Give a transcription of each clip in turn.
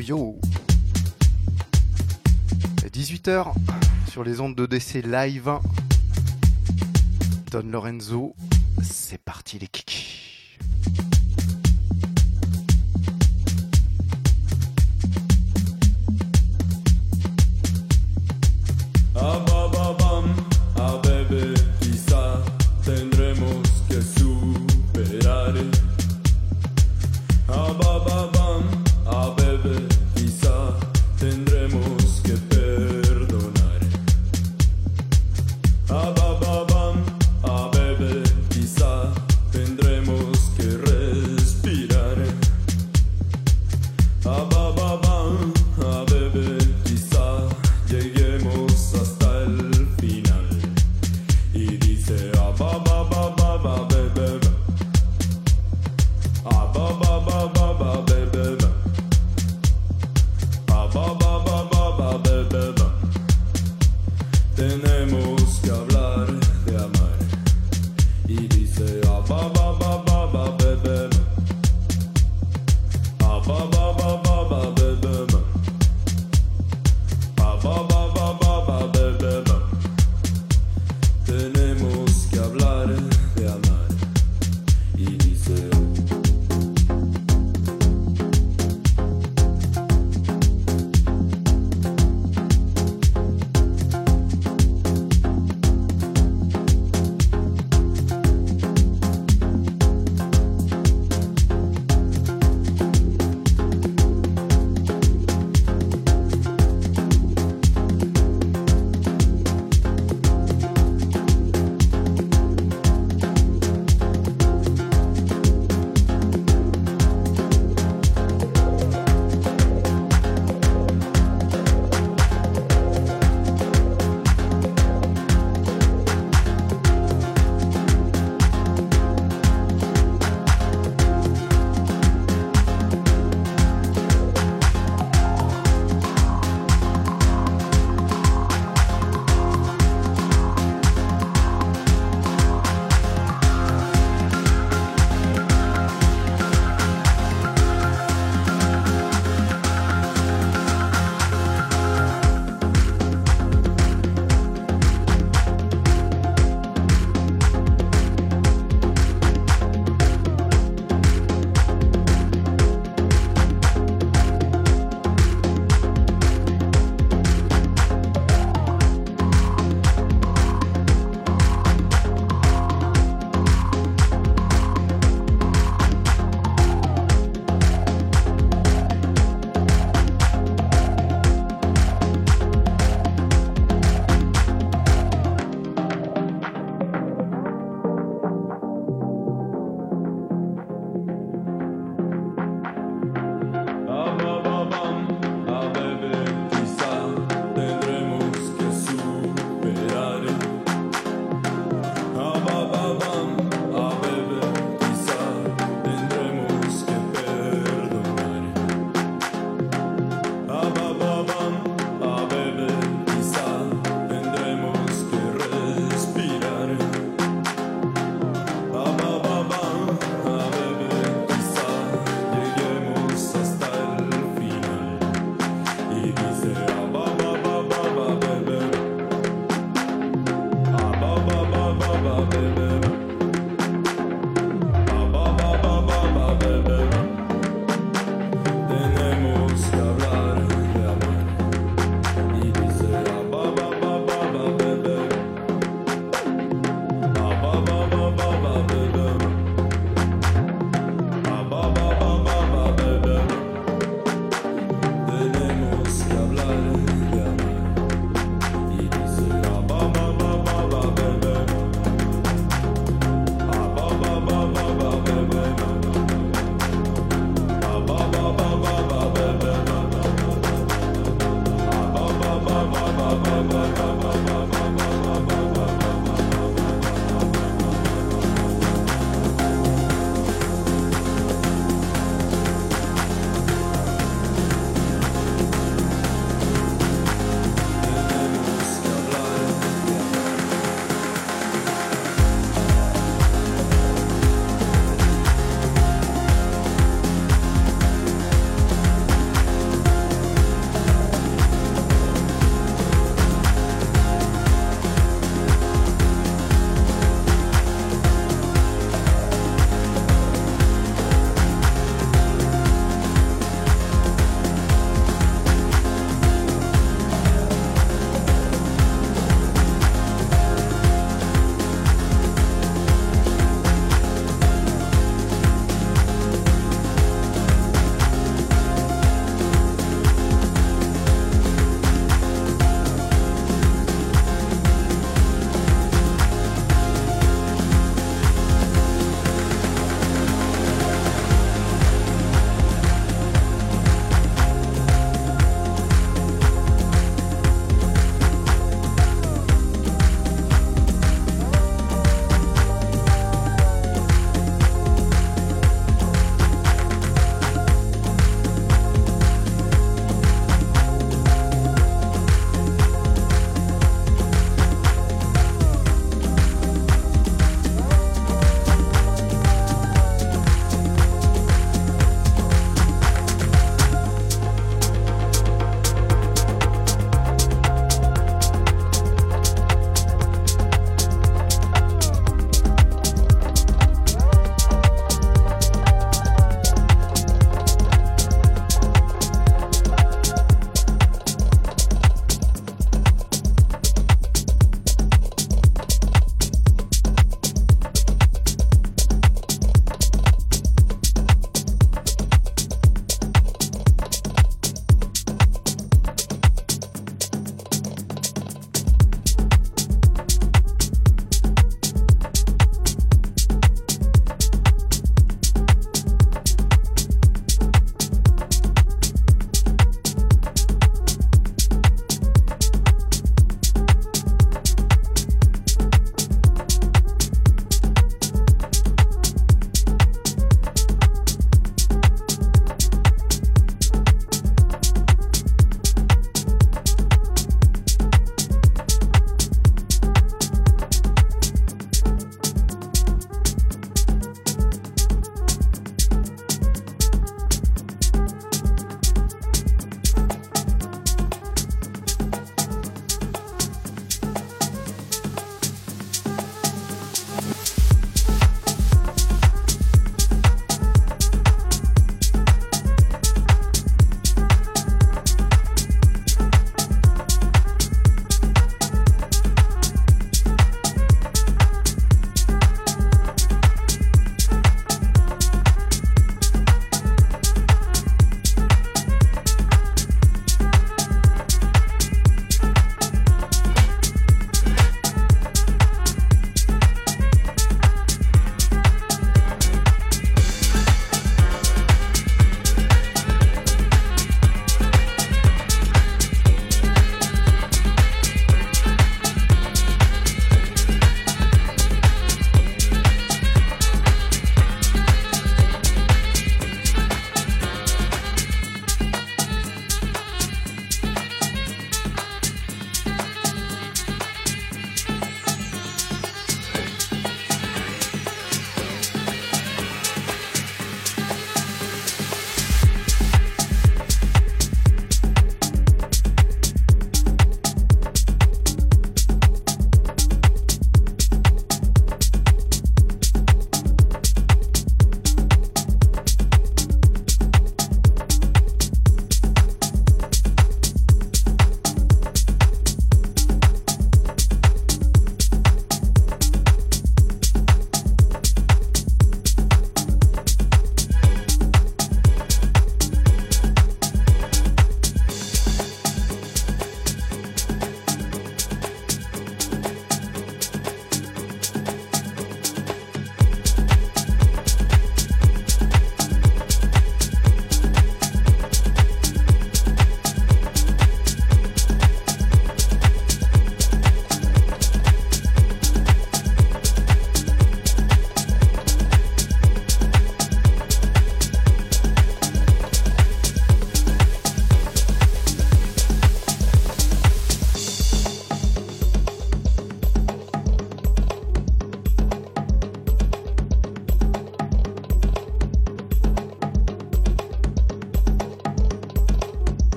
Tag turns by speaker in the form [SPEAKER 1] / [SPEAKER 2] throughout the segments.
[SPEAKER 1] yo 18h sur les ondes de DC live. Don Lorenzo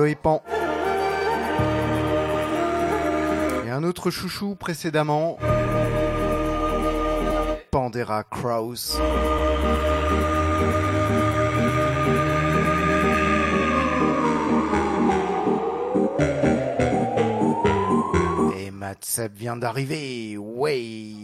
[SPEAKER 2] Polo et un autre chouchou précédemment. Pandera Kraus. Et Matsep vient d'arriver. Ouais.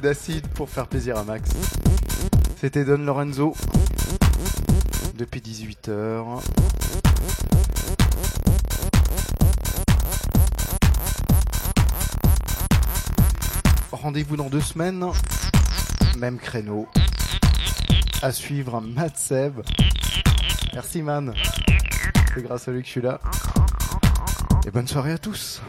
[SPEAKER 2] D'acide pour faire plaisir à Max. C'était Don Lorenzo. Depuis 18h. Rendez-vous dans deux semaines. Même créneau. À suivre Matt. Merci man. C'est grâce à lui que je suis là. Et bonne soirée à tous.